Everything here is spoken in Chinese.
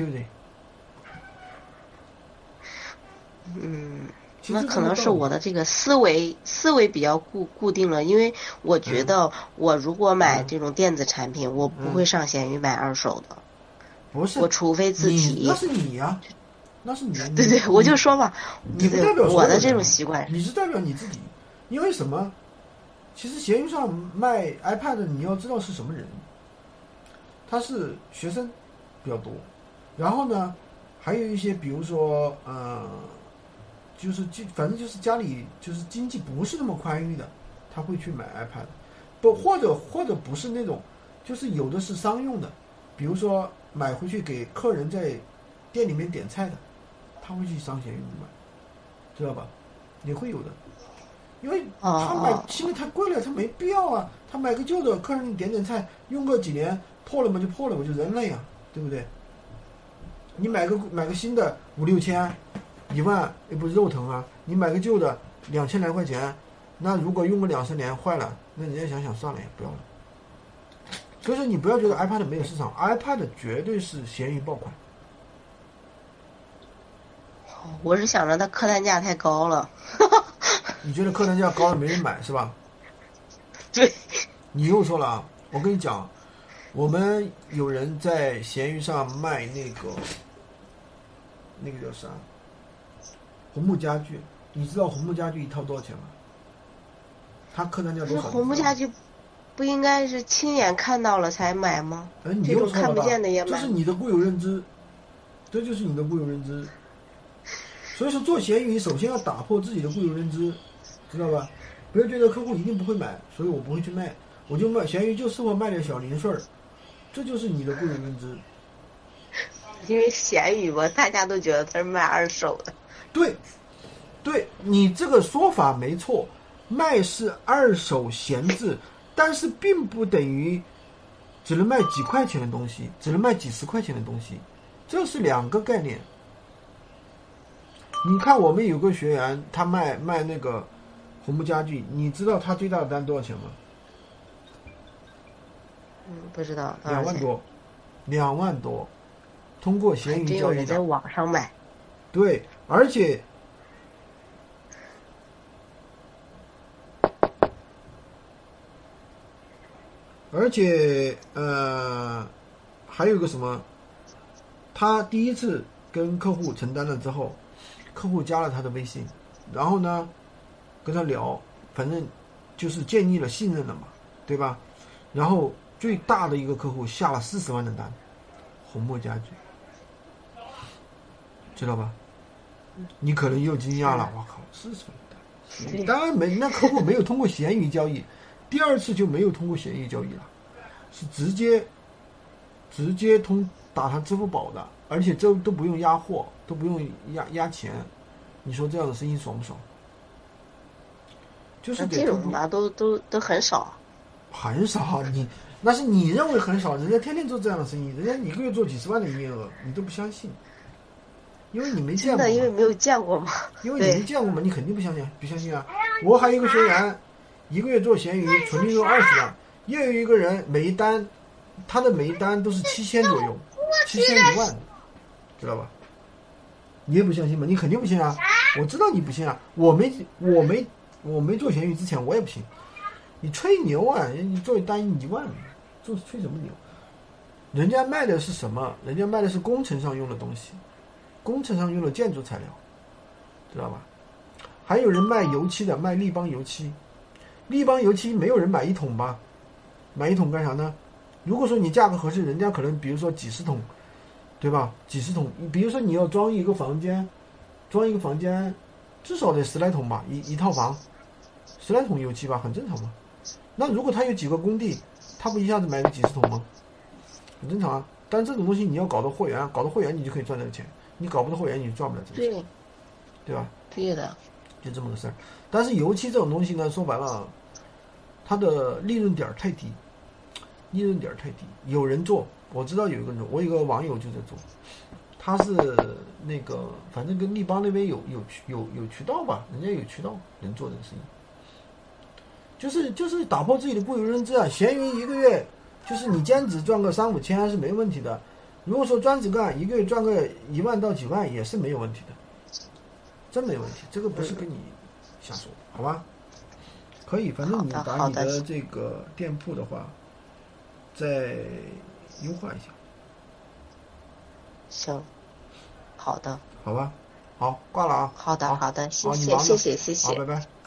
对不对？嗯，那可能是我的这个思维思维比较固固定了，因为我觉得我如果买嗯这种电子产品，我不会上闲鱼买二手的，不是。我除非自己那。是你呀、那是你。对对，我就说嘛，你不代表所有人我的这种习惯，你是代表你自己，因为什么？其实闲鱼上卖 iPad，你要知道是什么人，他是学生比较多，然后呢，还有一些比如说呃，就是就反正就是家里就是经济不是那么宽裕的，他会去买 iPad，不或者或者不是那种，就是有的是商用的，比如说买回去给客人在店里面点菜的，他会去商闲鱼买，知道吧？也会有的，因为哦他买哦新的太贵了，他没必要啊。他买个旧的，客人点点菜，用个几年破了嘛就破了，我就扔了呀，对不对？你买个买个新的五六千，一万也不是肉疼啊。你买个旧的两千来块钱，那如果用个两三年坏了，那人家想想算了也，不要了。所以说你不要觉得 iPad 没有市场，iPad 绝对是咸鱼爆款。我是想着它客单价太高了，你觉得客单价高了没人买是吧？对，你又说了啊！我跟你讲，我们有人在闲鱼上卖那个那个叫啥红木家具，你知道红木家具一套多少钱吗？他客单价不是多少？红木家具，不应该是亲眼看到了才买吗？哎，你又看不见的也买这是你的固有认知，这就是你的固有认知。所以说做闲鱼，首先要打破自己的固有认知，知道吧？不要觉得客户一定不会买，所以我不会去卖，我就卖闲鱼就适合卖点小零碎儿，这就是你的固有认知。因为闲鱼吧，大家都觉得它是卖二手的。对，对你这个说法没错，卖是二手闲置，但是并不等于只能卖几块钱的东西，只能卖几十块钱的东西，这是两个概念。你看，我们有个学员，他卖卖那个红木家具，你知道他最大的单多少钱吗？嗯，不知道。两万多，两万多，通过闲鱼交易的在。网上买，对，而且而且呃，还有个什么，他第一次跟客户承担了之后，客户加了他的微信，然后呢，跟他聊，反正就是建立了信任了嘛，对吧？然后最大的一个客户下了四十万的单，红木家具，知道吧？你可能又惊讶了，我靠，四十万的单，当然没，那客户没有通过闲鱼交易，第二次就没有通过闲鱼交易了，是直接直接通打他支付宝的，而且这都不用压货，都不用压压钱，你说这样的生意爽不爽？就是这种吧，都都都很少。很少，你那是你认为很少，人家天天做这样的生意，人家一个月做几十万的营业额，你都不相信，因为你没见过，真的，因为没有见过嘛。因为你没见过嘛，你肯定不相信，不相信啊！我还有一个学员，一个月做闲鱼，纯利润二十万，又有一个人每一单，他的每一单都是七千左右，七千一万，知道吧？你也不相信吗？你肯定不信啊！我知道你不信啊！我没我没我没做闲鱼之前我也不信，你吹牛啊！你做一单一万，做吹什么牛？人家卖的是什么？人家卖的是工程上用的东西，工程上用的建筑材料。知道吧？还有人卖油漆的，卖立邦油漆，立邦油漆没有人买一桶吧？买一桶干啥呢？如果说你价格合适，人家可能比如说几十桶，对吧？几十桶，比如说你要装一个房间，装一个房间，至少得十来桶吧，一一套房，十来桶油漆吧，很正常嘛。那如果他有几个工地，他不一下子买个几十桶吗？很正常啊。但这种东西你要搞到货源，搞到货源你就可以赚这个钱，你搞不到货源你就赚不了这个钱，对，对吧？对的。就这么个事儿。但是油漆这种东西呢，说白了，它的利润点儿太低，利润点儿太低。有人做，我知道有一个人，我有个网友就在做，他是那个反正跟立邦那边有有渠有有渠道吧，人家有渠道能做这个生意。就是就是打破自己的固有认知啊！闲鱼一个月就是你兼职赚个三五千是没问题的，如果说专职干，一个月赚个一万到几万也是没有问题的，真没问题。这个不是跟你瞎说，好吧？可以，反正你把你的的这个店铺的话，再优化一下，行，好的，好吧？好，挂了啊。好的，好好的，谢谢，谢谢，谢好，谢拜。拜。